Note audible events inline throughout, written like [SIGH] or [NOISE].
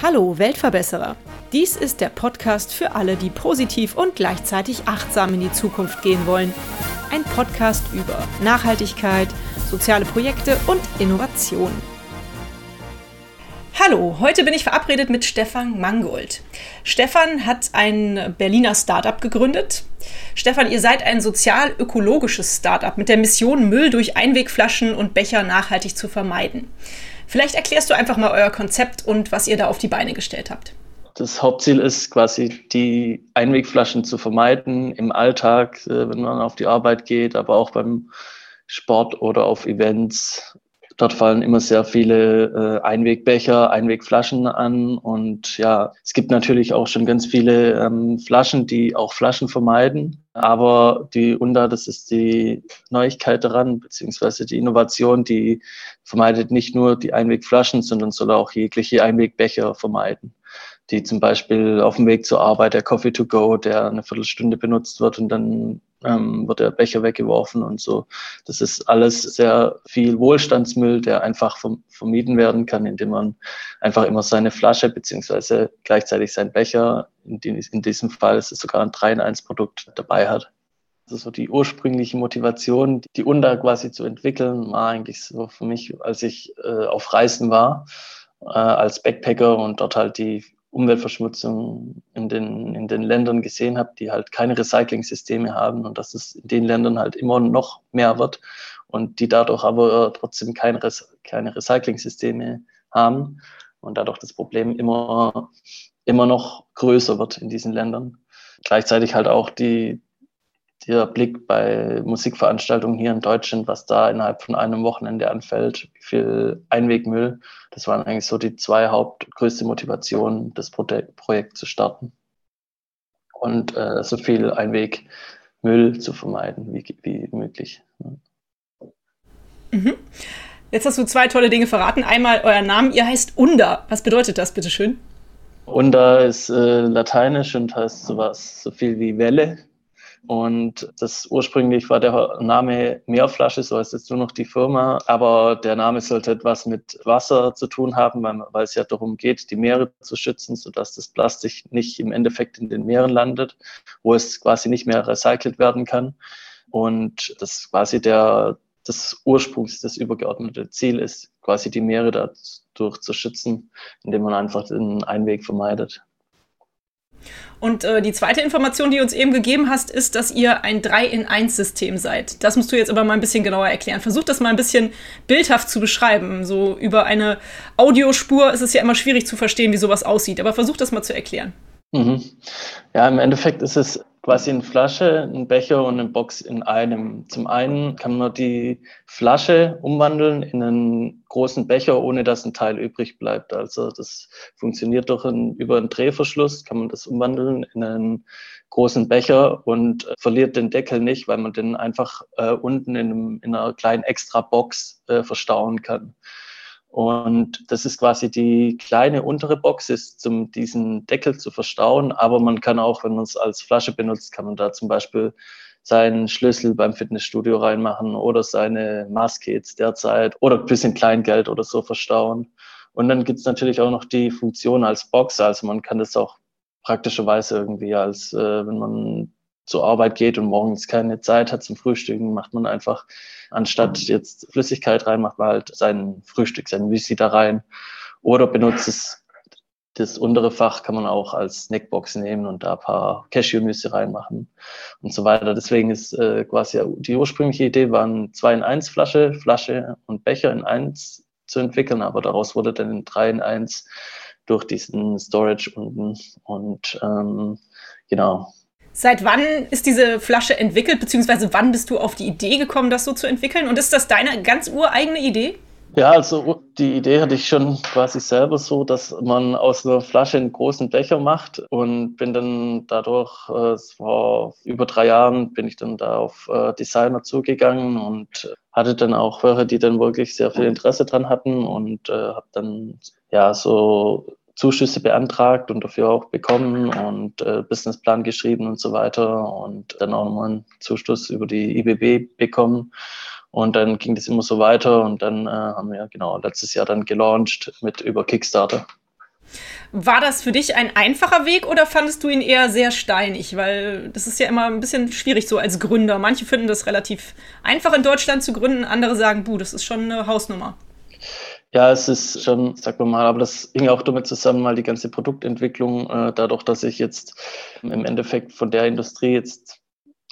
Hallo Weltverbesserer! Dies ist der Podcast für alle, die positiv und gleichzeitig achtsam in die Zukunft gehen wollen. Ein Podcast über Nachhaltigkeit, soziale Projekte und Innovation. Hallo, heute bin ich verabredet mit Stefan Mangold. Stefan hat ein Berliner Startup gegründet. Stefan, ihr seid ein sozial-ökologisches Startup mit der Mission, Müll durch Einwegflaschen und Becher nachhaltig zu vermeiden. Vielleicht erklärst du einfach mal euer Konzept und was ihr da auf die Beine gestellt habt. Das Hauptziel ist quasi, die Einwegflaschen zu vermeiden im Alltag, äh, wenn man auf die Arbeit geht, aber auch beim Sport oder auf Events. Dort fallen immer sehr viele äh, Einwegbecher, Einwegflaschen an. Und ja, es gibt natürlich auch schon ganz viele ähm, Flaschen, die auch Flaschen vermeiden. Aber die UNDA, das ist die Neuigkeit daran, beziehungsweise die Innovation, die vermeidet nicht nur die Einwegflaschen, sondern soll auch jegliche Einwegbecher vermeiden die zum Beispiel auf dem Weg zur Arbeit, der Coffee to go, der eine Viertelstunde benutzt wird und dann ähm, wird der Becher weggeworfen und so. Das ist alles sehr viel Wohlstandsmüll, der einfach vermieden werden kann, indem man einfach immer seine Flasche beziehungsweise gleichzeitig seinen Becher, in, die, in diesem Fall ist es sogar ein 3-in-1-Produkt dabei hat. Also so die ursprüngliche Motivation, die UNDA quasi zu entwickeln, war eigentlich so für mich, als ich äh, auf Reisen war, äh, als Backpacker und dort halt die Umweltverschmutzung in den, in den Ländern gesehen habe, die halt keine Recycling-Systeme haben und dass es in den Ländern halt immer noch mehr wird und die dadurch aber trotzdem kein keine Recycling-Systeme haben und dadurch das Problem immer, immer noch größer wird in diesen Ländern. Gleichzeitig halt auch die, der Blick bei Musikveranstaltungen hier in Deutschland, was da innerhalb von einem Wochenende anfällt, wie viel Einwegmüll, das waren eigentlich so die zwei hauptgrößte Motivationen, das Projekt zu starten. Und äh, so viel Einwegmüll zu vermeiden wie, wie möglich. Mhm. Jetzt hast du zwei tolle Dinge verraten. Einmal euer Name, ihr heißt Unda. Was bedeutet das, bitteschön? Unda ist äh, lateinisch und heißt sowas so viel wie Welle. Und das ursprünglich war der Name Meerflasche, so heißt jetzt nur noch die Firma. Aber der Name sollte etwas mit Wasser zu tun haben, weil, weil es ja darum geht, die Meere zu schützen, sodass das Plastik nicht im Endeffekt in den Meeren landet, wo es quasi nicht mehr recycelt werden kann. Und das quasi der, das Ursprungs, das übergeordnete Ziel ist, quasi die Meere dadurch zu schützen, indem man einfach den Einweg vermeidet. Und äh, die zweite Information, die du uns eben gegeben hast, ist, dass ihr ein 3-in-1-System seid. Das musst du jetzt aber mal ein bisschen genauer erklären. Versuch das mal ein bisschen bildhaft zu beschreiben. So über eine Audiospur ist es ja immer schwierig zu verstehen, wie sowas aussieht. Aber versuch das mal zu erklären. Mhm. Ja, im Endeffekt ist es quasi eine Flasche, ein Becher und eine Box in einem. Zum einen kann man die Flasche umwandeln in einen großen Becher, ohne dass ein Teil übrig bleibt. Also das funktioniert durch ein, über einen Drehverschluss, kann man das umwandeln in einen großen Becher und verliert den Deckel nicht, weil man den einfach äh, unten in, einem, in, einer kleinen extra Box äh, verstauen kann. Und das ist quasi die kleine untere Box, ist um diesen Deckel zu verstauen. Aber man kann auch, wenn man es als Flasche benutzt, kann man da zum Beispiel seinen Schlüssel beim Fitnessstudio reinmachen oder seine Maske jetzt derzeit oder ein bisschen Kleingeld oder so verstauen. Und dann gibt es natürlich auch noch die Funktion als Box. Also man kann das auch praktischerweise irgendwie als, äh, wenn man zur Arbeit geht und morgens keine Zeit hat zum Frühstücken, macht man einfach, anstatt jetzt Flüssigkeit rein, macht man halt sein Frühstück, sein Müsli da rein. Oder benutzt es, das untere Fach kann man auch als Snackbox nehmen und da ein paar Cashew-Nüsse reinmachen und so weiter. Deswegen ist äh, quasi die ursprüngliche Idee, waren zwei in eins Flasche, Flasche und Becher in eins zu entwickeln, aber daraus wurde dann in drei in eins durch diesen Storage unten und ähm, genau, Seit wann ist diese Flasche entwickelt, beziehungsweise wann bist du auf die Idee gekommen, das so zu entwickeln? Und ist das deine ganz ureigene Idee? Ja, also die Idee hatte ich schon quasi selber so, dass man aus einer Flasche einen großen Becher macht und bin dann dadurch, äh, es war über drei Jahren, bin ich dann da auf äh, Designer zugegangen und hatte dann auch welche, die dann wirklich sehr viel Interesse dran hatten und äh, habe dann ja so Zuschüsse beantragt und dafür auch bekommen und äh, Businessplan geschrieben und so weiter und dann auch nochmal einen Zuschuss über die IBB bekommen. Und dann ging das immer so weiter und dann äh, haben wir genau letztes Jahr dann gelauncht mit über Kickstarter. War das für dich ein einfacher Weg oder fandest du ihn eher sehr steinig? Weil das ist ja immer ein bisschen schwierig so als Gründer. Manche finden das relativ einfach in Deutschland zu gründen, andere sagen, buh, das ist schon eine Hausnummer. Ja, es ist schon, sag mal, aber das hing auch damit zusammen, mal die ganze Produktentwicklung, äh, dadurch, dass ich jetzt im Endeffekt von der Industrie jetzt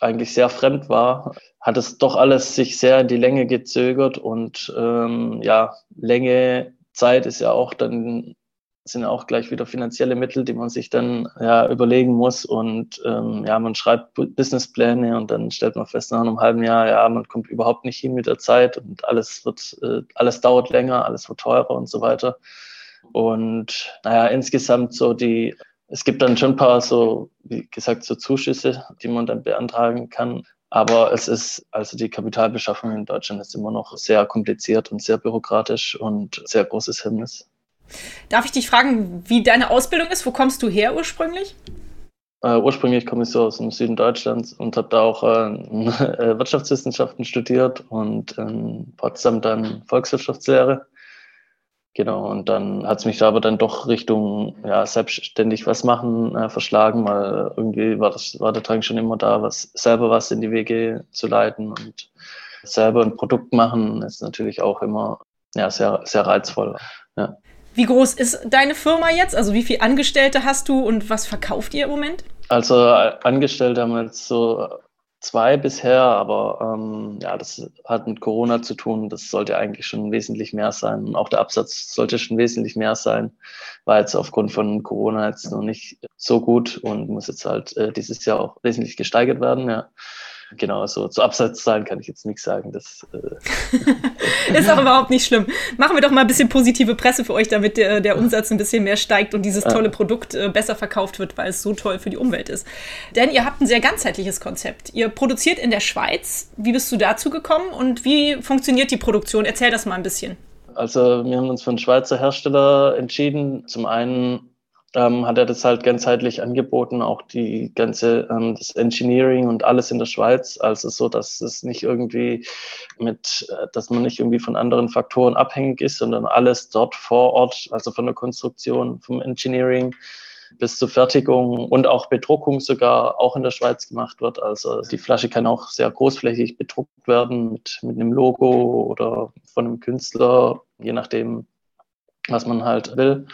eigentlich sehr fremd war, hat es doch alles sich sehr in die Länge gezögert und ähm, ja, Länge, Zeit ist ja auch dann sind auch gleich wieder finanzielle Mittel, die man sich dann ja überlegen muss. Und ähm, ja, man schreibt Businesspläne und dann stellt man fest, nach einem halben Jahr, ja, man kommt überhaupt nicht hin mit der Zeit und alles wird, äh, alles dauert länger, alles wird teurer und so weiter. Und naja, insgesamt so die, es gibt dann schon ein paar so, wie gesagt, so Zuschüsse, die man dann beantragen kann. Aber es ist, also die Kapitalbeschaffung in Deutschland ist immer noch sehr kompliziert und sehr bürokratisch und sehr großes Hemmnis. Darf ich dich fragen, wie deine Ausbildung ist? Wo kommst du her ursprünglich? Uh, ursprünglich komme ich so aus dem Süden Deutschlands und habe da auch [LAUGHS] äh, Wirtschaftswissenschaften studiert und in Potsdam dann Volkswirtschaftslehre. Genau, und dann hat es mich da aber dann doch Richtung ja, selbstständig was machen äh, verschlagen, weil irgendwie war, das, war der Drang schon immer da, was selber was in die Wege zu leiten und selber ein Produkt machen ist natürlich auch immer ja, sehr, sehr reizvoll. Ja. Wie groß ist deine Firma jetzt? Also wie viele Angestellte hast du und was verkauft ihr im Moment? Also äh, Angestellte haben wir jetzt so zwei bisher, aber ähm, ja, das hat mit Corona zu tun. Das sollte eigentlich schon wesentlich mehr sein. Auch der Absatz sollte schon wesentlich mehr sein. War jetzt aufgrund von Corona jetzt noch nicht so gut und muss jetzt halt äh, dieses Jahr auch wesentlich gesteigert werden. Ja. Genau, so zu Absatzzahlen kann ich jetzt nichts sagen. Das äh [LAUGHS] [LAUGHS] ist auch überhaupt nicht schlimm. Machen wir doch mal ein bisschen positive Presse für euch, damit der, der Umsatz ein bisschen mehr steigt und dieses tolle Produkt äh, besser verkauft wird, weil es so toll für die Umwelt ist. Denn ihr habt ein sehr ganzheitliches Konzept. Ihr produziert in der Schweiz. Wie bist du dazu gekommen und wie funktioniert die Produktion? Erzähl das mal ein bisschen. Also wir haben uns für einen Schweizer Hersteller entschieden. Zum einen ähm, hat er das halt ganzheitlich angeboten, auch die ganze, ähm, das Engineering und alles in der Schweiz. Also so, dass es nicht irgendwie mit, äh, dass man nicht irgendwie von anderen Faktoren abhängig ist, sondern alles dort vor Ort, also von der Konstruktion, vom Engineering bis zur Fertigung und auch Bedruckung sogar auch in der Schweiz gemacht wird. Also die Flasche kann auch sehr großflächig bedruckt werden mit, mit einem Logo oder von einem Künstler, je nachdem, was man halt will.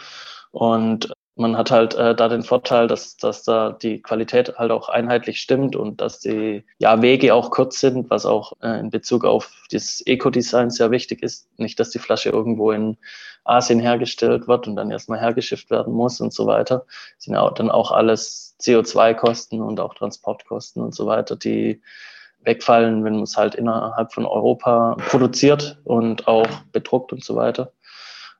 Und man hat halt äh, da den Vorteil, dass, dass da die Qualität halt auch einheitlich stimmt und dass die ja, Wege auch kurz sind, was auch äh, in Bezug auf das Eco-Design sehr wichtig ist. Nicht, dass die Flasche irgendwo in Asien hergestellt wird und dann erstmal hergeschifft werden muss und so weiter. Das sind ja dann auch alles CO2-Kosten und auch Transportkosten und so weiter, die wegfallen, wenn man es halt innerhalb von Europa produziert und auch bedruckt und so weiter.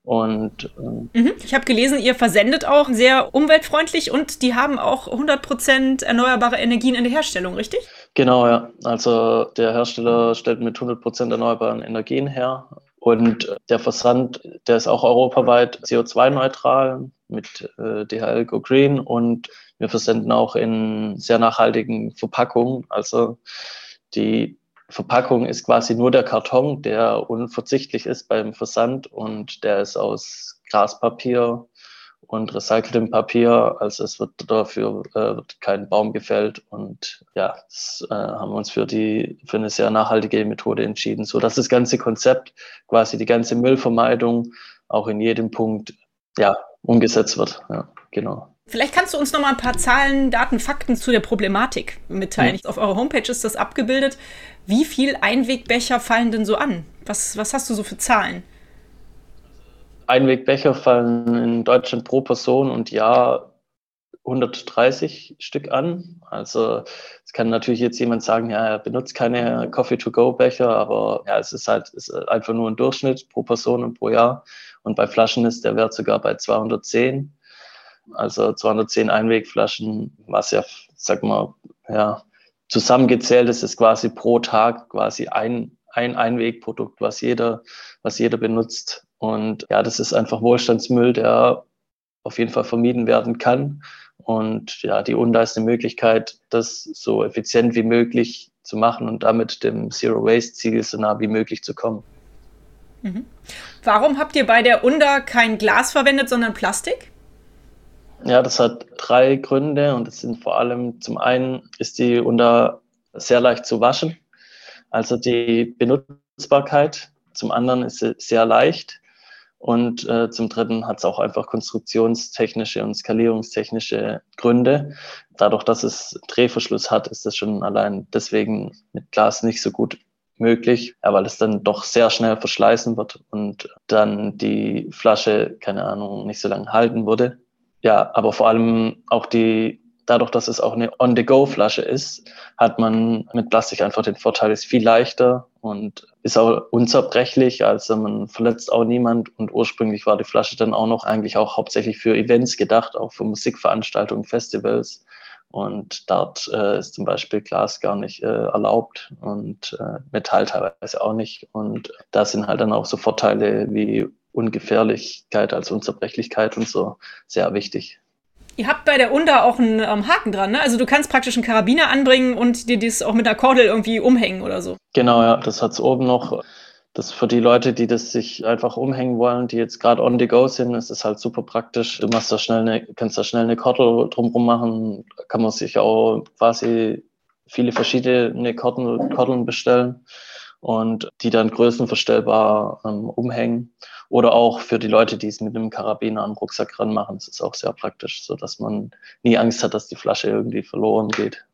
Und äh, mhm. ich habe gelesen, ihr versendet auch sehr umweltfreundlich und die haben auch 100% erneuerbare Energien in der Herstellung, richtig? Genau, ja. Also der Hersteller stellt mit 100% erneuerbaren Energien her. Und der Versand, der ist auch europaweit CO2-neutral mit äh, DHL Go Green und wir versenden auch in sehr nachhaltigen Verpackungen. Also die Verpackung ist quasi nur der Karton, der unverzichtlich ist beim Versand und der ist aus Graspapier und recyceltem Papier. Also es wird dafür äh, wird kein Baum gefällt und ja, das äh, haben wir uns für die für eine sehr nachhaltige Methode entschieden, so dass das ganze Konzept, quasi die ganze Müllvermeidung auch in jedem Punkt ja umgesetzt wird. Ja, genau. Vielleicht kannst du uns noch mal ein paar Zahlen, Daten, Fakten zu der Problematik mitteilen. Ja. Auf eurer Homepage ist das abgebildet. Wie viel Einwegbecher fallen denn so an? Was, was hast du so für Zahlen? Einwegbecher fallen in Deutschland pro Person und Jahr 130 Stück an. Also es kann natürlich jetzt jemand sagen, ja, er benutzt keine Coffee-to-go-Becher, aber ja, es ist halt ist einfach nur ein Durchschnitt pro Person und pro Jahr. Und bei Flaschen ist der Wert sogar bei 210 also 210 Einwegflaschen, was ja, sag mal, ja, zusammengezählt ist, ist quasi pro Tag quasi ein, ein Einwegprodukt, was jeder, was jeder benutzt. Und ja, das ist einfach Wohlstandsmüll, der auf jeden Fall vermieden werden kann. Und ja, die UNDA ist eine Möglichkeit, das so effizient wie möglich zu machen und damit dem Zero Waste Ziel so nah wie möglich zu kommen. Mhm. Warum habt ihr bei der UNDA kein Glas verwendet, sondern Plastik? Ja, das hat drei Gründe und es sind vor allem zum einen ist die UNDA sehr leicht zu waschen, also die Benutzbarkeit. Zum anderen ist sie sehr leicht und äh, zum Dritten hat es auch einfach konstruktionstechnische und skalierungstechnische Gründe. Dadurch, dass es Drehverschluss hat, ist das schon allein deswegen mit Glas nicht so gut möglich, ja, weil es dann doch sehr schnell verschleißen wird und dann die Flasche, keine Ahnung, nicht so lange halten würde. Ja, aber vor allem auch die dadurch, dass es auch eine On-the-Go-Flasche ist, hat man mit Plastik einfach den Vorteil, ist viel leichter und ist auch unzerbrechlich, also man verletzt auch niemand und ursprünglich war die Flasche dann auch noch eigentlich auch hauptsächlich für Events gedacht, auch für Musikveranstaltungen, Festivals. Und dort äh, ist zum Beispiel Glas gar nicht äh, erlaubt und äh, Metall teilweise auch nicht. Und da sind halt dann auch so Vorteile wie Ungefährlichkeit als Unzerbrechlichkeit und so sehr wichtig. Ihr habt bei der UNDA auch einen ähm, Haken dran, ne? Also du kannst praktisch einen Karabiner anbringen und dir das auch mit einer Kordel irgendwie umhängen oder so. Genau, ja, das hat es oben noch. Das für die Leute, die das sich einfach umhängen wollen, die jetzt gerade on the go sind, ist es halt super praktisch. Du machst da schnell eine, kannst da schnell eine Kordel drumherum machen, kann man sich auch quasi viele verschiedene Kordeln, Kordeln bestellen und die dann größenverstellbar ähm, umhängen. Oder auch für die Leute, die es mit einem Karabiner am Rucksack ranmachen, das ist auch sehr praktisch, so dass man nie Angst hat, dass die Flasche irgendwie verloren geht.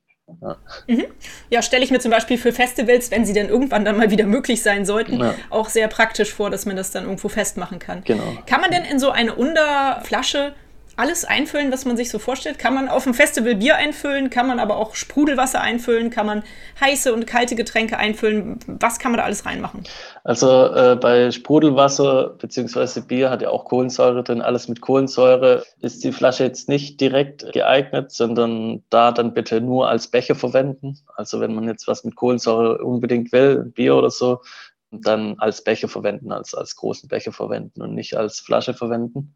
Ja, mhm. ja stelle ich mir zum Beispiel für Festivals, wenn sie dann irgendwann dann mal wieder möglich sein sollten, ja. auch sehr praktisch vor, dass man das dann irgendwo festmachen kann. Genau. Kann man denn in so eine Unterflasche alles einfüllen, was man sich so vorstellt? Kann man auf dem Festival Bier einfüllen? Kann man aber auch Sprudelwasser einfüllen? Kann man heiße und kalte Getränke einfüllen? Was kann man da alles reinmachen? Also äh, bei Sprudelwasser bzw. Bier hat ja auch Kohlensäure drin. Alles mit Kohlensäure ist die Flasche jetzt nicht direkt geeignet, sondern da dann bitte nur als Becher verwenden. Also wenn man jetzt was mit Kohlensäure unbedingt will, Bier oder so, dann als Becher verwenden, als, als großen Becher verwenden und nicht als Flasche verwenden.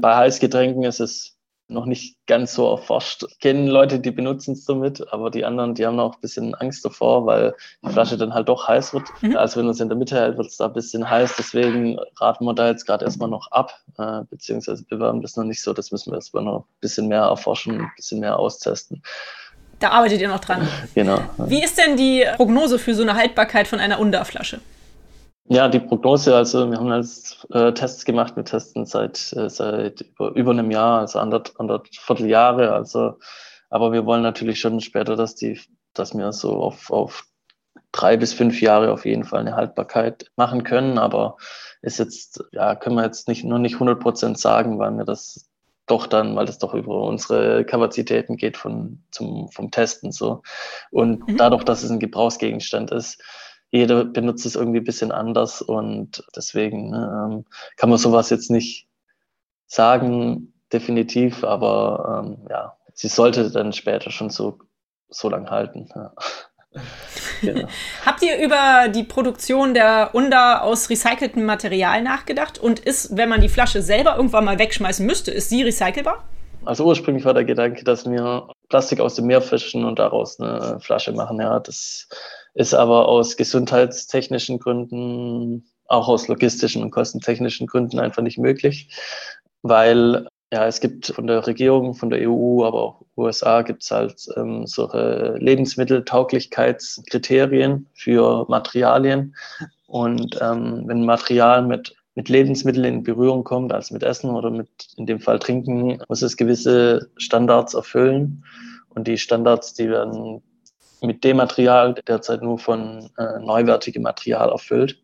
Bei Heißgetränken ist es noch nicht ganz so erforscht. Ich kenne Leute, die benutzen es somit, aber die anderen, die haben noch ein bisschen Angst davor, weil die Flasche dann halt doch heiß wird. Mhm. Also wenn man es in der Mitte hält, wird es da ein bisschen heiß. Deswegen raten wir da jetzt gerade erstmal noch ab, äh, beziehungsweise bewerben das noch nicht so. Das müssen wir erstmal noch ein bisschen mehr erforschen, ein bisschen mehr austesten. Da arbeitet ihr noch dran. Genau. Wie ist denn die Prognose für so eine Haltbarkeit von einer Unda-Flasche? Ja, die Prognose, also wir haben jetzt äh, Tests gemacht, wir testen seit, äh, seit über, über einem Jahr, also anderth, anderthalb Vierteljahre, also, aber wir wollen natürlich schon später, dass die, dass wir so auf, auf drei bis fünf Jahre auf jeden Fall eine Haltbarkeit machen können, aber ist jetzt, ja, können wir jetzt nicht, nur nicht 100 Prozent sagen, weil wir das doch dann, weil das doch über unsere Kapazitäten geht von, zum, vom Testen so. Und mhm. dadurch, dass es ein Gebrauchsgegenstand ist, jeder benutzt es irgendwie ein bisschen anders und deswegen ne, ähm, kann man sowas jetzt nicht sagen, definitiv, aber ähm, ja, sie sollte dann später schon so, so lang halten. Ja. [LAUGHS] genau. Habt ihr über die Produktion der Unda aus recyceltem Material nachgedacht? Und ist, wenn man die Flasche selber irgendwann mal wegschmeißen müsste, ist sie recycelbar? Also ursprünglich war der Gedanke, dass wir Plastik aus dem Meer fischen und daraus eine Flasche machen. Ja, das ist aber aus gesundheitstechnischen Gründen, auch aus logistischen und kostentechnischen Gründen einfach nicht möglich, weil ja, es gibt von der Regierung, von der EU, aber auch USA gibt es halt ähm, solche Lebensmitteltauglichkeitskriterien für Materialien. Und ähm, wenn Material mit, mit Lebensmitteln in Berührung kommt, also mit Essen oder mit in dem Fall Trinken, muss es gewisse Standards erfüllen. Und die Standards, die werden mit dem Material derzeit nur von äh, neuwertigem Material erfüllt.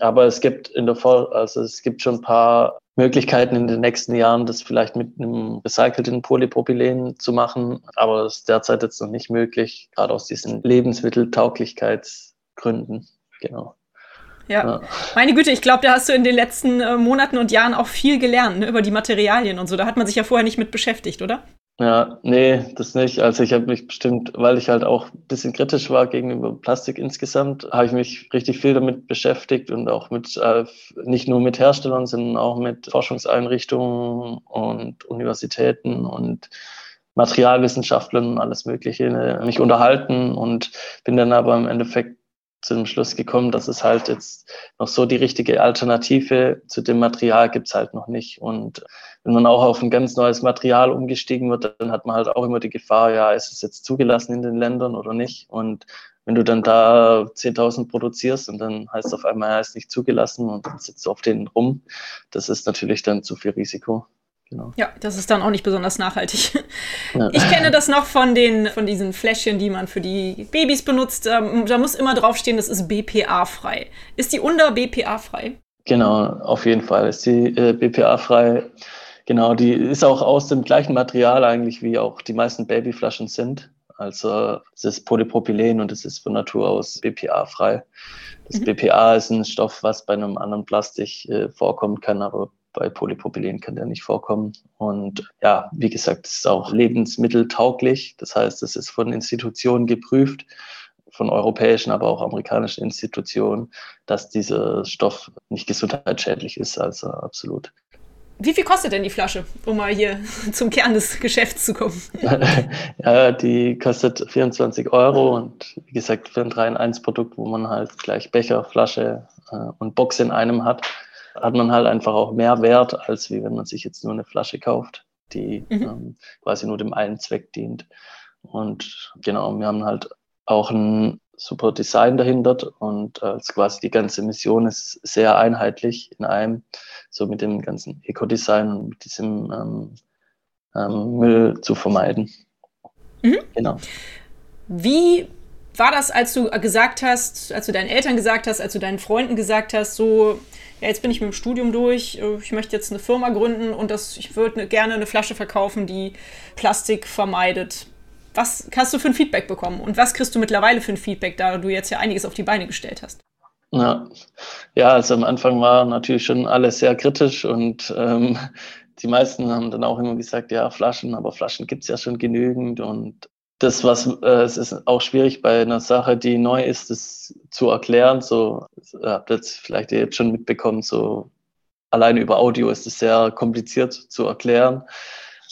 Aber es gibt in der Vor also es gibt schon ein paar Möglichkeiten in den nächsten Jahren, das vielleicht mit einem recycelten Polypropylen zu machen. Aber es ist derzeit jetzt noch nicht möglich, gerade aus diesen Lebensmitteltauglichkeitsgründen. Genau. Ja. ja. Meine Güte, ich glaube, da hast du in den letzten äh, Monaten und Jahren auch viel gelernt ne, über die Materialien und so. Da hat man sich ja vorher nicht mit beschäftigt, oder? Ja, nee, das nicht. Also ich habe mich bestimmt, weil ich halt auch ein bisschen kritisch war gegenüber Plastik insgesamt, habe ich mich richtig viel damit beschäftigt und auch mit, äh, nicht nur mit Herstellern, sondern auch mit Forschungseinrichtungen und Universitäten und Materialwissenschaftlern und alles Mögliche äh, mich unterhalten und bin dann aber im Endeffekt zu dem Schluss gekommen, dass es halt jetzt noch so die richtige Alternative zu dem Material gibt es halt noch nicht. Und wenn man auch auf ein ganz neues Material umgestiegen wird, dann hat man halt auch immer die Gefahr, ja, ist es jetzt zugelassen in den Ländern oder nicht? Und wenn du dann da 10.000 produzierst und dann heißt es auf einmal, er ist nicht zugelassen und dann sitzt du auf denen rum, das ist natürlich dann zu viel Risiko. Genau. Ja, das ist dann auch nicht besonders nachhaltig. Ja. [LAUGHS] Ich kenne das noch von den von diesen Fläschchen, die man für die Babys benutzt. Ähm, da muss immer draufstehen, das ist BPA-frei. Ist die unter BPA-frei? Genau, auf jeden Fall ist die äh, BPA-frei. Genau, die ist auch aus dem gleichen Material eigentlich, wie auch die meisten Babyflaschen sind. Also es ist Polypropylen und es ist von Natur aus BPA-frei. Das mhm. BPA ist ein Stoff, was bei einem anderen Plastik äh, vorkommen kann, aber bei Polypropylen kann der nicht vorkommen. Und ja, wie gesagt, es ist auch lebensmitteltauglich. Das heißt, es ist von Institutionen geprüft, von europäischen, aber auch amerikanischen Institutionen, dass dieser Stoff nicht gesundheitsschädlich ist. Also absolut. Wie viel kostet denn die Flasche, um mal hier zum Kern des Geschäfts zu kommen? [LAUGHS] ja, die kostet 24 Euro und wie gesagt, für ein 3-in-1-Produkt, wo man halt gleich Becher, Flasche äh, und Box in einem hat, hat man halt einfach auch mehr Wert, als wie wenn man sich jetzt nur eine Flasche kauft, die mhm. ähm, quasi nur dem einen Zweck dient. Und genau, wir haben halt auch ein super Design dahinter und äh, quasi die ganze Mission ist sehr einheitlich in einem, so mit dem ganzen Eco-Design und mit diesem ähm, ähm, Müll zu vermeiden. Mhm. Genau. Wie war das, als du gesagt hast, als du deinen Eltern gesagt hast, als du deinen Freunden gesagt hast, so, ja, jetzt bin ich mit dem Studium durch, äh, ich möchte jetzt eine Firma gründen und das, ich würde ne, gerne eine Flasche verkaufen, die Plastik vermeidet. Was hast du für ein Feedback bekommen und was kriegst du mittlerweile für ein Feedback, da du jetzt ja einiges auf die Beine gestellt hast? Ja, ja also am Anfang war natürlich schon alles sehr kritisch und ähm, [LAUGHS] die meisten haben dann auch immer gesagt, ja, Flaschen, aber Flaschen gibt es ja schon genügend und das, was äh, es ist auch schwierig bei einer Sache, die neu ist, das zu erklären. So, ihr habt jetzt vielleicht jetzt schon mitbekommen, so allein über Audio ist es sehr kompliziert zu erklären.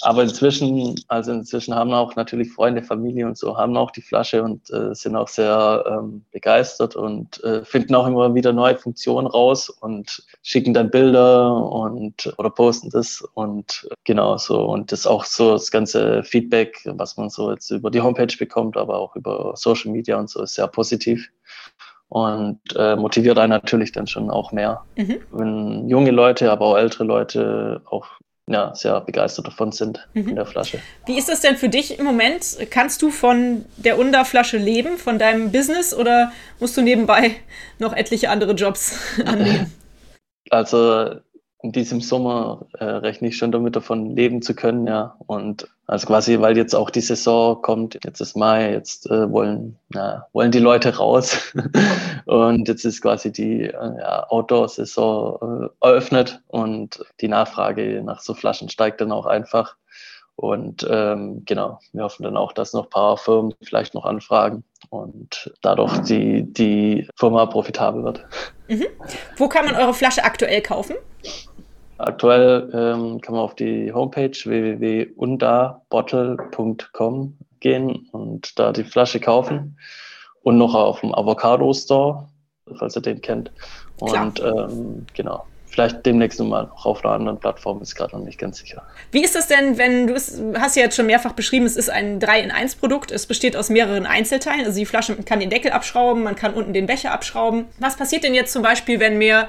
Aber inzwischen, also inzwischen haben auch natürlich Freunde, Familie und so, haben auch die Flasche und äh, sind auch sehr ähm, begeistert und äh, finden auch immer wieder neue Funktionen raus und schicken dann Bilder und oder posten das und genau so. Und das auch so das ganze Feedback, was man so jetzt über die Homepage bekommt, aber auch über Social Media und so, ist sehr positiv und äh, motiviert einen natürlich dann schon auch mehr. Mhm. Wenn junge Leute, aber auch ältere Leute auch ja, sehr begeistert davon sind mhm. in der Flasche. Wie ist das denn für dich im Moment? Kannst du von der Unda-Flasche leben, von deinem Business oder musst du nebenbei noch etliche andere Jobs [LAUGHS] annehmen? Also in diesem Sommer äh, rechne ich schon damit davon leben zu können, ja. Und also quasi, weil jetzt auch die Saison kommt, jetzt ist Mai, jetzt äh, wollen, ja, wollen die Leute raus. [LAUGHS] und jetzt ist quasi die äh, ja, Outdoor-Saison äh, eröffnet und die Nachfrage nach so Flaschen steigt dann auch einfach. Und ähm, genau, wir hoffen dann auch, dass noch ein paar Firmen vielleicht noch anfragen und dadurch die, die Firma profitabel wird. Mhm. Wo kann man eure Flasche aktuell kaufen? Aktuell ähm, kann man auf die Homepage www.undabottle.com gehen und da die Flasche kaufen und noch auf dem Avocado Store, falls ihr den kennt. Und ähm, genau, vielleicht demnächst nochmal auch auf einer anderen Plattform, ist gerade noch nicht ganz sicher. Wie ist das denn, wenn du es hast ja jetzt schon mehrfach beschrieben, es ist ein 3-in-1-Produkt, es besteht aus mehreren Einzelteilen, also die Flasche kann den Deckel abschrauben, man kann unten den Becher abschrauben. Was passiert denn jetzt zum Beispiel, wenn mir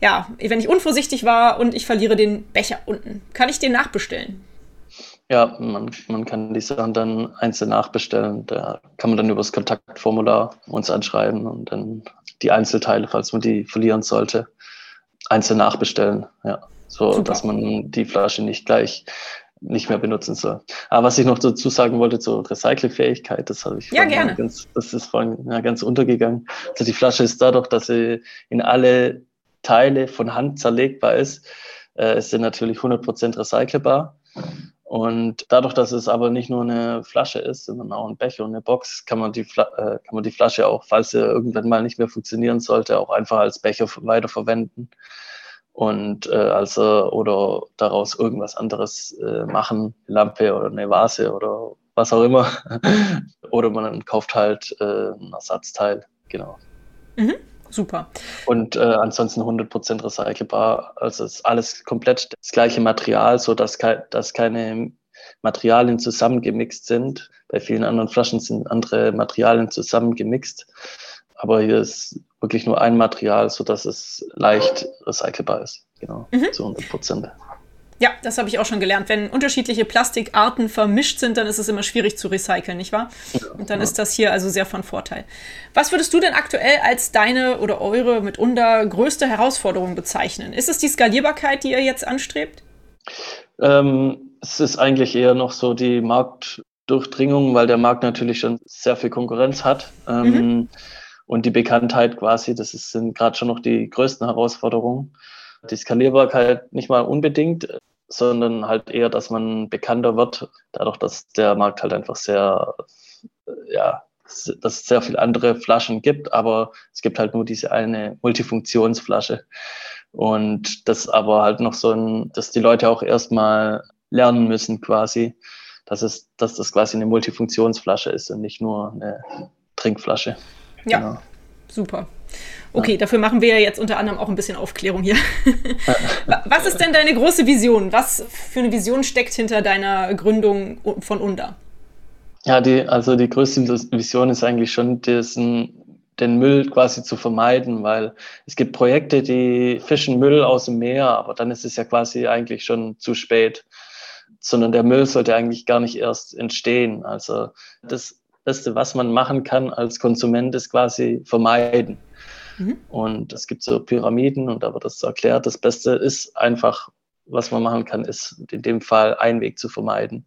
ja, wenn ich unvorsichtig war und ich verliere den Becher unten, kann ich den nachbestellen? Ja, man, man kann die Sachen dann einzeln nachbestellen. Da kann man dann über das Kontaktformular uns anschreiben und dann die Einzelteile, falls man die verlieren sollte, einzeln nachbestellen. Ja, so Super. dass man die Flasche nicht gleich nicht mehr benutzen soll. Aber was ich noch dazu sagen wollte zur Recycelfähigkeit, das habe ich ja, gerne. Ganz, das ist vorhin ja, ganz untergegangen. Also die Flasche ist dadurch, dass sie in alle Teile von Hand zerlegbar ist, äh, ist sie natürlich 100% recycelbar. Und dadurch, dass es aber nicht nur eine Flasche ist, sondern auch ein Becher und eine Box, kann man die, Fla äh, kann man die Flasche auch, falls sie irgendwann mal nicht mehr funktionieren sollte, auch einfach als Becher weiterverwenden und äh, also oder daraus irgendwas anderes äh, machen, Lampe oder eine Vase oder was auch immer. [LAUGHS] oder man kauft halt äh, ein Ersatzteil, genau. Mhm. Super. Und äh, ansonsten 100% recycelbar. Also ist alles komplett das gleiche Material, so dass, kei dass keine Materialien zusammengemixt sind. Bei vielen anderen Flaschen sind andere Materialien zusammengemixt. Aber hier ist wirklich nur ein Material, so dass es leicht recycelbar ist. Genau, mhm. zu 100 Prozent. Ja, das habe ich auch schon gelernt. Wenn unterschiedliche Plastikarten vermischt sind, dann ist es immer schwierig zu recyceln, nicht wahr? Und dann ist das hier also sehr von Vorteil. Was würdest du denn aktuell als deine oder eure mitunter größte Herausforderung bezeichnen? Ist es die Skalierbarkeit, die ihr jetzt anstrebt? Ähm, es ist eigentlich eher noch so die Marktdurchdringung, weil der Markt natürlich schon sehr viel Konkurrenz hat. Ähm, mhm. Und die Bekanntheit quasi, das ist, sind gerade schon noch die größten Herausforderungen. Die Skalierbarkeit nicht mal unbedingt, sondern halt eher, dass man bekannter wird, dadurch, dass der Markt halt einfach sehr, ja, dass es sehr viele andere Flaschen gibt, aber es gibt halt nur diese eine Multifunktionsflasche. Und das aber halt noch so ein, dass die Leute auch erstmal lernen müssen quasi, dass es, dass das quasi eine Multifunktionsflasche ist und nicht nur eine Trinkflasche. Ja, genau. Super. Okay, ja. dafür machen wir ja jetzt unter anderem auch ein bisschen Aufklärung hier. [LAUGHS] Was ist denn deine große Vision? Was für eine Vision steckt hinter deiner Gründung von UNDA? Ja, die, also die größte Vision ist eigentlich schon, diesen, den Müll quasi zu vermeiden, weil es gibt Projekte, die fischen Müll aus dem Meer, aber dann ist es ja quasi eigentlich schon zu spät, sondern der Müll sollte eigentlich gar nicht erst entstehen. Also das Beste, was man machen kann als Konsument, ist quasi vermeiden. Mhm. Und es gibt so Pyramiden und da wird das erklärt. Das Beste ist einfach, was man machen kann, ist in dem Fall Einweg zu vermeiden.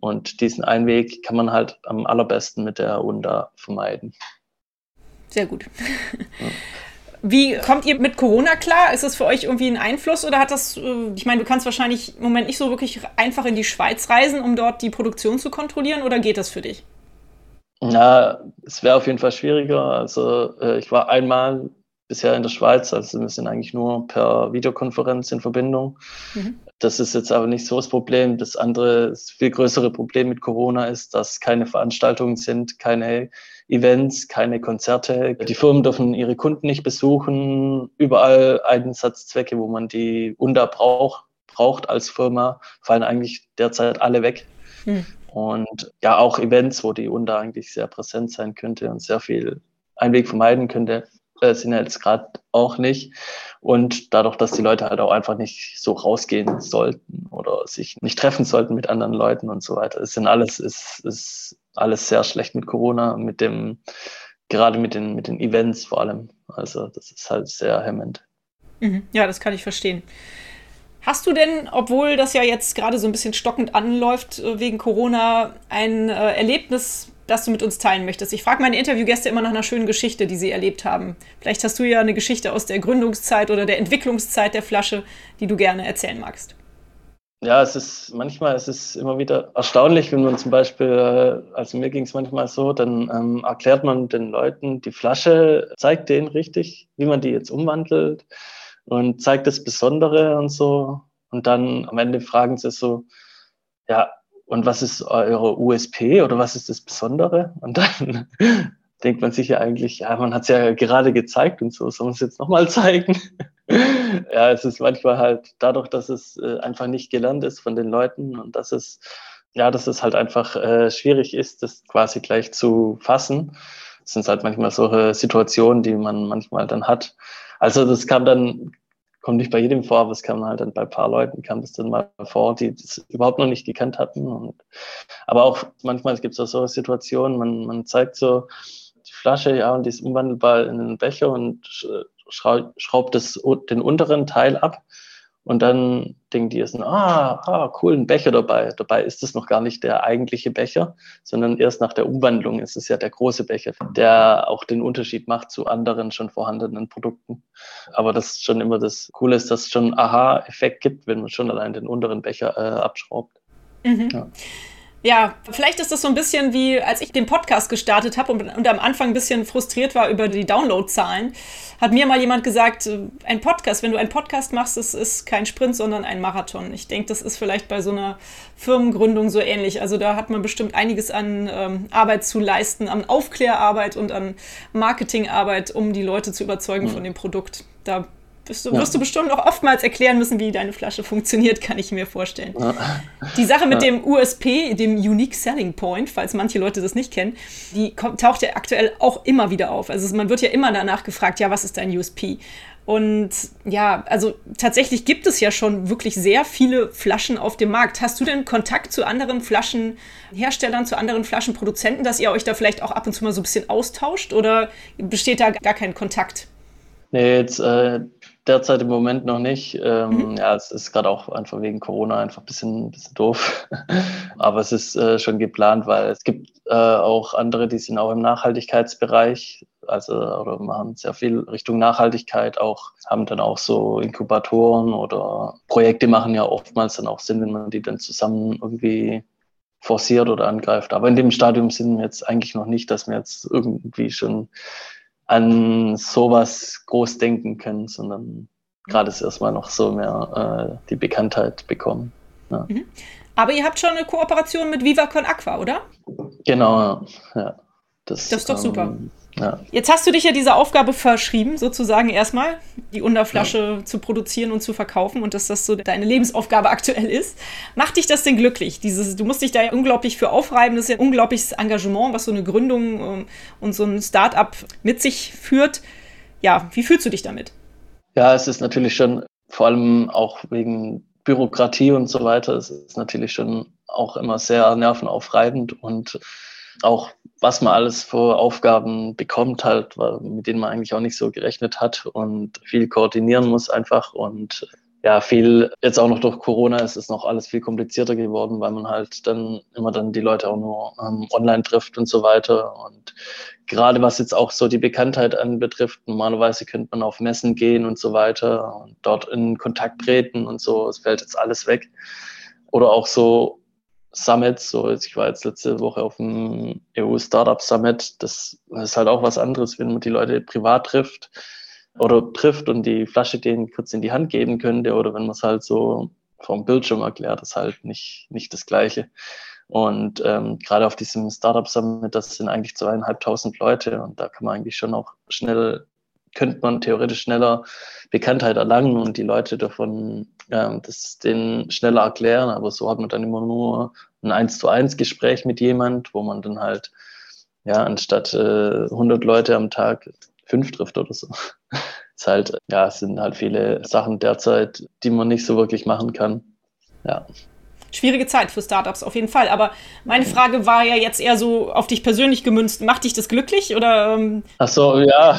Und diesen Einweg kann man halt am allerbesten mit der UNDA vermeiden. Sehr gut. Ja. Wie kommt ihr mit Corona klar? Ist das für euch irgendwie ein Einfluss oder hat das, äh, ich meine, du kannst wahrscheinlich im Moment nicht so wirklich einfach in die Schweiz reisen, um dort die Produktion zu kontrollieren oder geht das für dich? Ja, es wäre auf jeden Fall schwieriger. Also äh, ich war einmal bisher in der Schweiz, also wir sind eigentlich nur per Videokonferenz in Verbindung. Mhm. Das ist jetzt aber nicht so das Problem. Das andere, das viel größere Problem mit Corona ist, dass keine Veranstaltungen sind, keine Events, keine Konzerte. Die Firmen dürfen ihre Kunden nicht besuchen. Überall Einsatzzwecke, wo man die UNDA braucht, braucht als Firma, fallen eigentlich derzeit alle weg. Mhm. Und ja, auch Events, wo die UNDA eigentlich sehr präsent sein könnte und sehr viel Einweg vermeiden könnte, äh, sind jetzt gerade auch nicht. Und dadurch, dass die Leute halt auch einfach nicht so rausgehen sollten oder sich nicht treffen sollten mit anderen Leuten und so weiter. Es sind alles, ist, ist alles sehr schlecht mit Corona, mit dem, gerade mit den, mit den Events vor allem. Also das ist halt sehr hemmend. Mhm. Ja, das kann ich verstehen. Hast du denn, obwohl das ja jetzt gerade so ein bisschen stockend anläuft äh, wegen Corona, ein äh, Erlebnis, das du mit uns teilen möchtest? Ich frage meine Interviewgäste immer nach einer schönen Geschichte, die sie erlebt haben. Vielleicht hast du ja eine Geschichte aus der Gründungszeit oder der Entwicklungszeit der Flasche, die du gerne erzählen magst. Ja, es ist manchmal, es ist immer wieder erstaunlich, wenn man zum Beispiel, äh, also mir ging es manchmal so, dann ähm, erklärt man den Leuten die Flasche, zeigt denen richtig, wie man die jetzt umwandelt und zeigt das Besondere und so. Und dann am Ende fragen sie so, ja, und was ist eure USP oder was ist das Besondere? Und dann [LAUGHS] denkt man sich ja eigentlich, ja, man hat es ja gerade gezeigt und so, soll man es jetzt nochmal zeigen? [LAUGHS] ja, es ist manchmal halt dadurch, dass es äh, einfach nicht gelernt ist von den Leuten und dass es, ja, dass es halt einfach äh, schwierig ist, das quasi gleich zu fassen. Das sind halt manchmal solche Situationen, die man manchmal dann hat. Also das kam dann kommt nicht bei jedem vor, aber es kam halt dann bei ein paar Leuten, kam das dann mal vor, die das überhaupt noch nicht gekannt hatten. Und, aber auch manchmal gibt es auch so Situationen, man, man zeigt so die Flasche, ja, und die ist umwandelbar in einen Becher und schraubt das, den unteren Teil ab und dann denken die erst, ah, ah, cool, ein Becher dabei. Dabei ist es noch gar nicht der eigentliche Becher, sondern erst nach der Umwandlung ist es ja der große Becher, der auch den Unterschied macht zu anderen schon vorhandenen Produkten. Aber das ist schon immer das Coole ist, dass es schon Aha-Effekt gibt, wenn man schon allein den unteren Becher äh, abschraubt. Mhm. Ja. Ja, vielleicht ist das so ein bisschen wie, als ich den Podcast gestartet habe und, und, am Anfang ein bisschen frustriert war über die Downloadzahlen, hat mir mal jemand gesagt, äh, ein Podcast, wenn du einen Podcast machst, das ist kein Sprint, sondern ein Marathon. Ich denke, das ist vielleicht bei so einer Firmengründung so ähnlich. Also da hat man bestimmt einiges an ähm, Arbeit zu leisten, an Aufklärarbeit und an Marketingarbeit, um die Leute zu überzeugen mhm. von dem Produkt. Da wirst du, ja. wirst du bestimmt noch oftmals erklären müssen, wie deine Flasche funktioniert, kann ich mir vorstellen. Ja. Die Sache mit ja. dem USP, dem Unique Selling Point, falls manche Leute das nicht kennen, die taucht ja aktuell auch immer wieder auf. Also man wird ja immer danach gefragt, ja, was ist dein USP? Und ja, also tatsächlich gibt es ja schon wirklich sehr viele Flaschen auf dem Markt. Hast du denn Kontakt zu anderen Flaschenherstellern, zu anderen Flaschenproduzenten, dass ihr euch da vielleicht auch ab und zu mal so ein bisschen austauscht oder besteht da gar kein Kontakt? Nee, jetzt äh, derzeit im Moment noch nicht. Ähm, mhm. Ja, es ist gerade auch einfach wegen Corona einfach ein bisschen, bisschen doof. [LAUGHS] Aber es ist äh, schon geplant, weil es gibt äh, auch andere, die sind auch im Nachhaltigkeitsbereich, also oder machen sehr viel Richtung Nachhaltigkeit, auch haben dann auch so Inkubatoren oder Projekte machen ja oftmals dann auch Sinn, wenn man die dann zusammen irgendwie forciert oder angreift. Aber in dem Stadium sind wir jetzt eigentlich noch nicht, dass wir jetzt irgendwie schon an sowas groß denken können, sondern gerade ist erstmal noch so mehr äh, die Bekanntheit bekommen. Ja. Mhm. Aber ihr habt schon eine Kooperation mit Viva Con Aqua, oder? Genau, ja. Das, das ist doch ähm, super. Ja. Jetzt hast du dich ja dieser Aufgabe verschrieben, sozusagen erstmal, die Unterflasche ja. zu produzieren und zu verkaufen und dass das so deine Lebensaufgabe aktuell ist. Macht dich das denn glücklich? Dieses, du musst dich da ja unglaublich für aufreiben. Das ist ja ein unglaubliches Engagement, was so eine Gründung ähm, und so ein Start-up mit sich führt. Ja, wie fühlst du dich damit? Ja, es ist natürlich schon, vor allem auch wegen Bürokratie und so weiter, es ist natürlich schon auch immer sehr nervenaufreibend und auch was man alles für Aufgaben bekommt, halt, mit denen man eigentlich auch nicht so gerechnet hat und viel koordinieren muss einfach und ja, viel, jetzt auch noch durch Corona ist es noch alles viel komplizierter geworden, weil man halt dann immer dann die Leute auch nur ähm, online trifft und so weiter. Und gerade was jetzt auch so die Bekanntheit anbetrifft, normalerweise könnte man auf Messen gehen und so weiter und dort in Kontakt treten und so, es fällt jetzt alles weg. Oder auch so Summits. So, ich war jetzt letzte Woche auf dem EU Startup Summit. Das ist halt auch was anderes, wenn man die Leute privat trifft oder trifft und die Flasche denen kurz in die Hand geben könnte oder wenn man es halt so vom Bildschirm erklärt, ist halt nicht, nicht das Gleiche. Und ähm, gerade auf diesem Startup Summit, das sind eigentlich zweieinhalbtausend Leute und da kann man eigentlich schon auch schnell, könnte man theoretisch schneller Bekanntheit erlangen und die Leute davon ähm, das denen schneller erklären, aber so hat man dann immer nur ein eins zu eins Gespräch mit jemand, wo man dann halt ja anstatt äh, 100 Leute am Tag fünf trifft oder so. [LAUGHS] ist halt ja, es sind halt viele Sachen derzeit, die man nicht so wirklich machen kann. Ja schwierige Zeit für Startups auf jeden Fall. Aber meine Frage war ja jetzt eher so auf dich persönlich gemünzt. Macht dich das glücklich oder? Ähm Ach so, ja.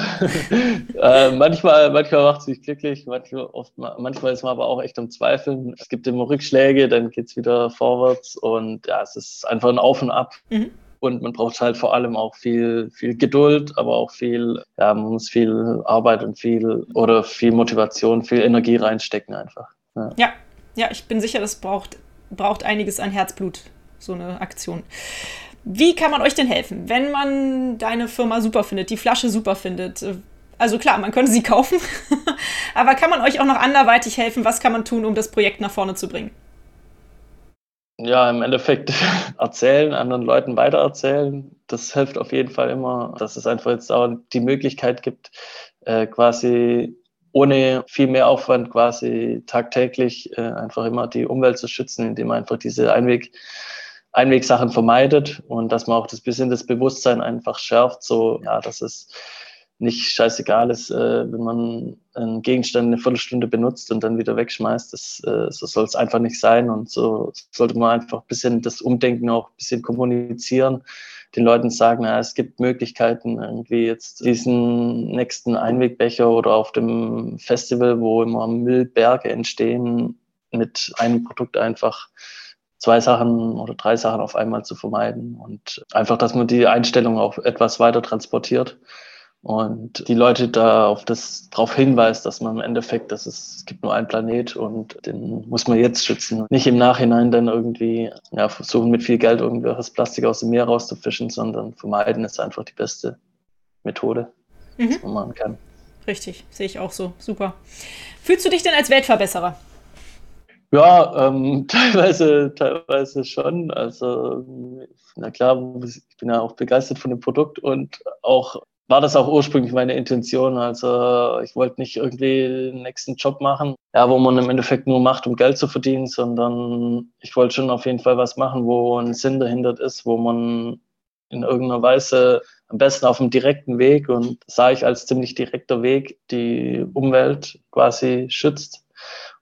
[LAUGHS] äh, manchmal, manchmal macht es mich glücklich. Manchmal, oft, manchmal ist man aber auch echt am Zweifeln. Es gibt immer Rückschläge, dann geht es wieder vorwärts und ja, es ist einfach ein Auf und Ab. Mhm. Und man braucht halt vor allem auch viel, viel Geduld, aber auch viel, ja, man muss viel Arbeit und viel oder viel Motivation, viel Energie reinstecken einfach. Ja, ja, ja ich bin sicher, das braucht braucht einiges an Herzblut, so eine Aktion. Wie kann man euch denn helfen, wenn man deine Firma super findet, die Flasche super findet? Also klar, man könnte sie [LAUGHS] kaufen, aber kann man euch auch noch anderweitig helfen? Was kann man tun, um das Projekt nach vorne zu bringen? Ja, im Endeffekt [LAUGHS] erzählen, anderen Leuten weitererzählen. Das hilft auf jeden Fall immer, dass es einfach jetzt auch die Möglichkeit gibt, äh, quasi ohne viel mehr Aufwand quasi tagtäglich äh, einfach immer die Umwelt zu schützen, indem man einfach diese Einweg, Einwegsachen vermeidet und dass man auch das bisschen das Bewusstsein einfach schärft, so ja, dass es nicht scheißegal ist, äh, wenn man einen Gegenstand eine Viertelstunde benutzt und dann wieder wegschmeißt. Das, äh, so soll es einfach nicht sein und so sollte man einfach ein bisschen das Umdenken auch ein bisschen kommunizieren den Leuten sagen, na, es gibt Möglichkeiten, irgendwie jetzt diesen nächsten Einwegbecher oder auf dem Festival, wo immer Müllberge entstehen, mit einem Produkt einfach zwei Sachen oder drei Sachen auf einmal zu vermeiden und einfach, dass man die Einstellung auch etwas weiter transportiert und die Leute da auf das darauf hinweist, dass man im Endeffekt, dass es, es gibt nur einen Planet und den muss man jetzt schützen. Nicht im Nachhinein dann irgendwie ja, versuchen mit viel Geld irgendwelches Plastik aus dem Meer rauszufischen, sondern vermeiden ist einfach die beste Methode, mhm. die man machen kann. Richtig, sehe ich auch so. Super. Fühlst du dich denn als Weltverbesserer? Ja, ähm, [LAUGHS] teilweise, teilweise schon. Also, na klar, ich bin ja auch begeistert von dem Produkt und auch war das auch ursprünglich meine Intention. Also ich wollte nicht irgendwie den nächsten Job machen, ja, wo man im Endeffekt nur macht, um Geld zu verdienen, sondern ich wollte schon auf jeden Fall was machen, wo ein Sinn dahinter ist, wo man in irgendeiner Weise am besten auf dem direkten Weg und sah ich als ziemlich direkter Weg die Umwelt quasi schützt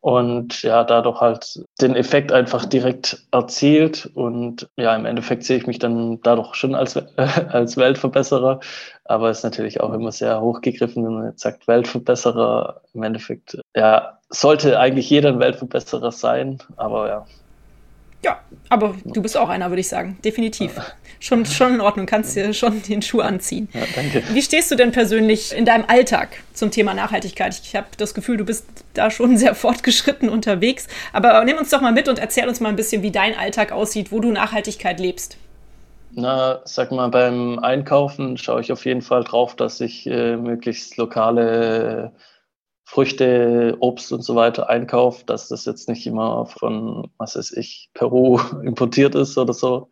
und ja, dadurch halt den Effekt einfach direkt erzielt. Und ja, im Endeffekt sehe ich mich dann dadurch schon als, äh, [LAUGHS] als Weltverbesserer. Aber es ist natürlich auch immer sehr hochgegriffen, wenn man jetzt sagt Weltverbesserer. Im Endeffekt, ja, sollte eigentlich jeder ein Weltverbesserer sein. Aber ja, ja, aber du bist auch einer, würde ich sagen. Definitiv. Schon, schon in Ordnung, kannst dir schon den Schuh anziehen. Ja, danke. Wie stehst du denn persönlich in deinem Alltag zum Thema Nachhaltigkeit? Ich habe das Gefühl, du bist da schon sehr fortgeschritten unterwegs. Aber nimm uns doch mal mit und erzähl uns mal ein bisschen, wie dein Alltag aussieht, wo du Nachhaltigkeit lebst. Na, sag mal, beim Einkaufen schaue ich auf jeden Fall drauf, dass ich äh, möglichst lokale Früchte, Obst und so weiter einkauft, dass das jetzt nicht immer von, was weiß ich, Peru [LAUGHS] importiert ist oder so.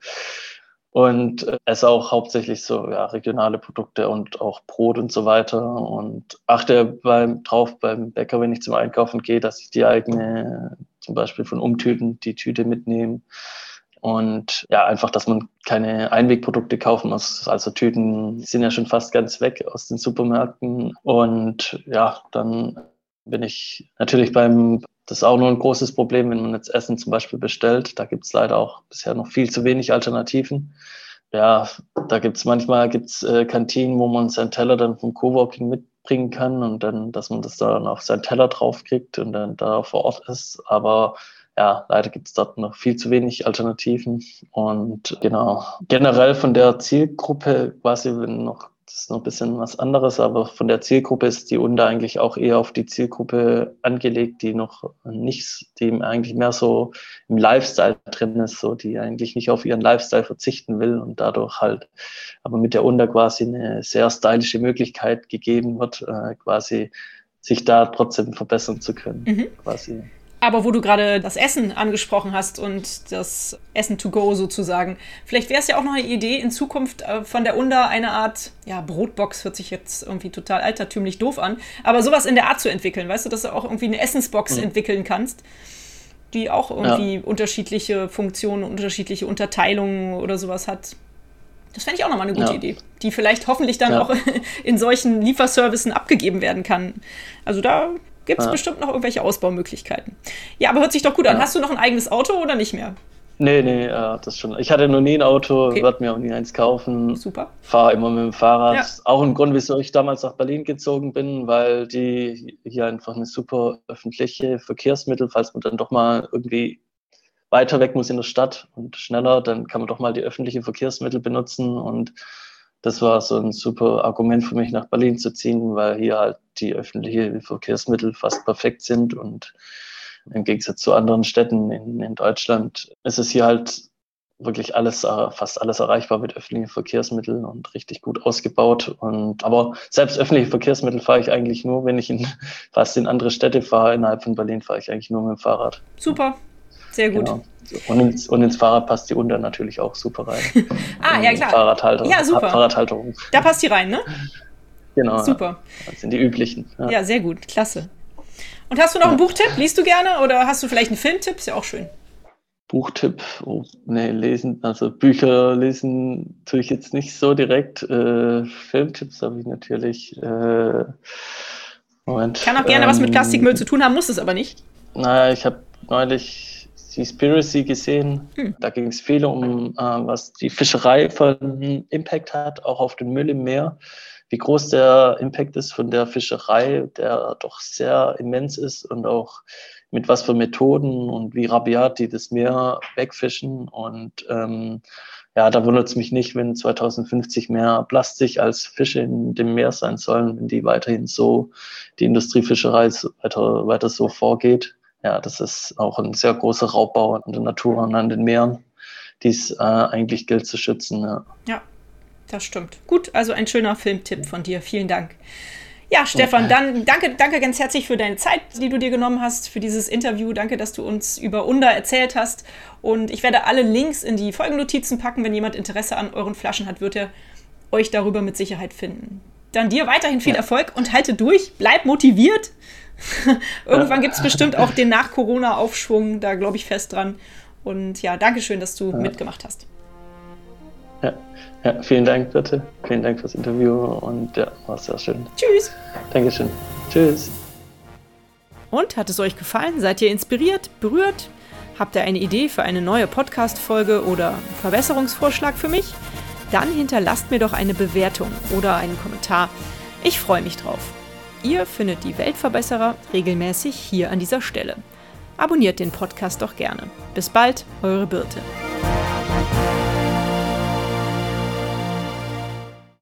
Und es auch hauptsächlich so ja, regionale Produkte und auch Brot und so weiter. Und achte beim, drauf beim Bäcker, wenn ich zum Einkaufen gehe, dass ich die eigene, zum Beispiel von Umtüten, die Tüte mitnehme. Und ja, einfach, dass man keine Einwegprodukte kaufen muss. Also Tüten sind ja schon fast ganz weg aus den Supermärkten. Und ja, dann bin ich natürlich beim, das ist auch nur ein großes Problem, wenn man jetzt Essen zum Beispiel bestellt. Da gibt es leider auch bisher noch viel zu wenig Alternativen. Ja, da gibt es manchmal gibt's, äh, Kantinen, wo man seinen Teller dann vom Coworking mitbringen kann und dann, dass man das dann auf seinen Teller draufkriegt und dann da vor Ort ist. Aber ja, leider gibt es dort noch viel zu wenig Alternativen. Und genau, generell von der Zielgruppe quasi, wenn noch, das ist noch ein bisschen was anderes, aber von der Zielgruppe ist die UNDA eigentlich auch eher auf die Zielgruppe angelegt, die noch nichts, die eigentlich mehr so im Lifestyle drin ist, so die eigentlich nicht auf ihren Lifestyle verzichten will und dadurch halt aber mit der UNDA quasi eine sehr stylische Möglichkeit gegeben wird, äh, quasi sich da trotzdem verbessern zu können. Mhm. Quasi. Aber wo du gerade das Essen angesprochen hast und das Essen to go sozusagen, vielleicht wäre es ja auch noch eine Idee, in Zukunft äh, von der UNDA eine Art, ja, Brotbox hört sich jetzt irgendwie total altertümlich doof an, aber sowas in der Art zu entwickeln, weißt du, dass du auch irgendwie eine Essensbox mhm. entwickeln kannst, die auch irgendwie ja. unterschiedliche Funktionen, unterschiedliche Unterteilungen oder sowas hat. Das fände ich auch nochmal eine gute ja. Idee, die vielleicht hoffentlich dann ja. auch [LAUGHS] in solchen Lieferservicen abgegeben werden kann. Also da gibt es ja. bestimmt noch irgendwelche Ausbaumöglichkeiten. Ja, aber hört sich doch gut an. Hast du noch ein eigenes Auto oder nicht mehr? Nee, nee, ja, das schon. Ich hatte noch nie ein Auto, okay. werde mir auch nie eins kaufen. Super. Fahre immer mit dem Fahrrad. Ja. Auch ein Grund, wieso ich damals nach Berlin gezogen bin, weil die hier einfach eine super öffentliche Verkehrsmittel, falls man dann doch mal irgendwie weiter weg muss in der Stadt und schneller, dann kann man doch mal die öffentlichen Verkehrsmittel benutzen und das war so ein super Argument für mich, nach Berlin zu ziehen, weil hier halt die öffentlichen Verkehrsmittel fast perfekt sind und im Gegensatz zu anderen Städten in, in Deutschland ist es hier halt wirklich alles, äh, fast alles erreichbar mit öffentlichen Verkehrsmitteln und richtig gut ausgebaut. Und aber selbst öffentliche Verkehrsmittel fahre ich eigentlich nur, wenn ich in, [LAUGHS] fast in andere Städte fahre. Innerhalb von Berlin fahre ich eigentlich nur mit dem Fahrrad. Super, sehr gut. Genau. Und ins, und ins Fahrrad passt die Unter natürlich auch super rein. [LAUGHS] ah, ja, klar. Fahrradhalter, ja, super. Fahrradhalterung. Da passt die rein, ne? Genau. Super. Das sind die üblichen. Ja. ja, sehr gut. Klasse. Und hast du noch einen Buchtipp? Liest du gerne oder hast du vielleicht einen Filmtipp? Ist ja auch schön. Buchtipp, oh, nee, lesen, also Bücher lesen tue ich jetzt nicht so direkt. Äh, Filmtipps habe ich natürlich. Äh, Moment. Kann auch gerne ähm, was mit ähm, Plastikmüll zu tun haben, muss es aber nicht. Naja, ich habe neulich Seaspiracy gesehen. Hm. Da ging es viel um, äh, was die Fischerei von Impact hat, auch auf den Müll im Meer. Wie groß der Impact ist von der Fischerei, der doch sehr immens ist und auch mit was für Methoden und wie rabiat die das Meer wegfischen. Und ähm, ja, da wundert es mich nicht, wenn 2050 mehr Plastik als Fische in dem Meer sein sollen, wenn die weiterhin so, die Industriefischerei weiter, weiter so vorgeht. Ja, das ist auch ein sehr großer Raubbau an der Natur und an den Meeren, die es äh, eigentlich gilt zu schützen. Ja. ja, das stimmt. Gut, also ein schöner Filmtipp von dir. Vielen Dank. Ja, Stefan, dann danke, danke ganz herzlich für deine Zeit, die du dir genommen hast, für dieses Interview. Danke, dass du uns über Under erzählt hast. Und ich werde alle Links in die Folgennotizen packen. Wenn jemand Interesse an euren Flaschen hat, wird er euch darüber mit Sicherheit finden. Dann dir weiterhin viel ja. Erfolg und halte durch, bleib motiviert. [LAUGHS] Irgendwann gibt es bestimmt auch den Nach-Corona-Aufschwung, da glaube ich fest dran. Und ja, danke schön, dass du ja. mitgemacht hast. Ja. Ja, vielen Dank, bitte. Vielen Dank fürs Interview und ja, war sehr schön. Tschüss. Dankeschön. Tschüss. Und hat es euch gefallen? Seid ihr inspiriert, berührt? Habt ihr eine Idee für eine neue Podcast-Folge oder Verbesserungsvorschlag für mich? Dann hinterlasst mir doch eine Bewertung oder einen Kommentar. Ich freue mich drauf. Ihr findet die Weltverbesserer regelmäßig hier an dieser Stelle. Abonniert den Podcast doch gerne. Bis bald, eure Birte.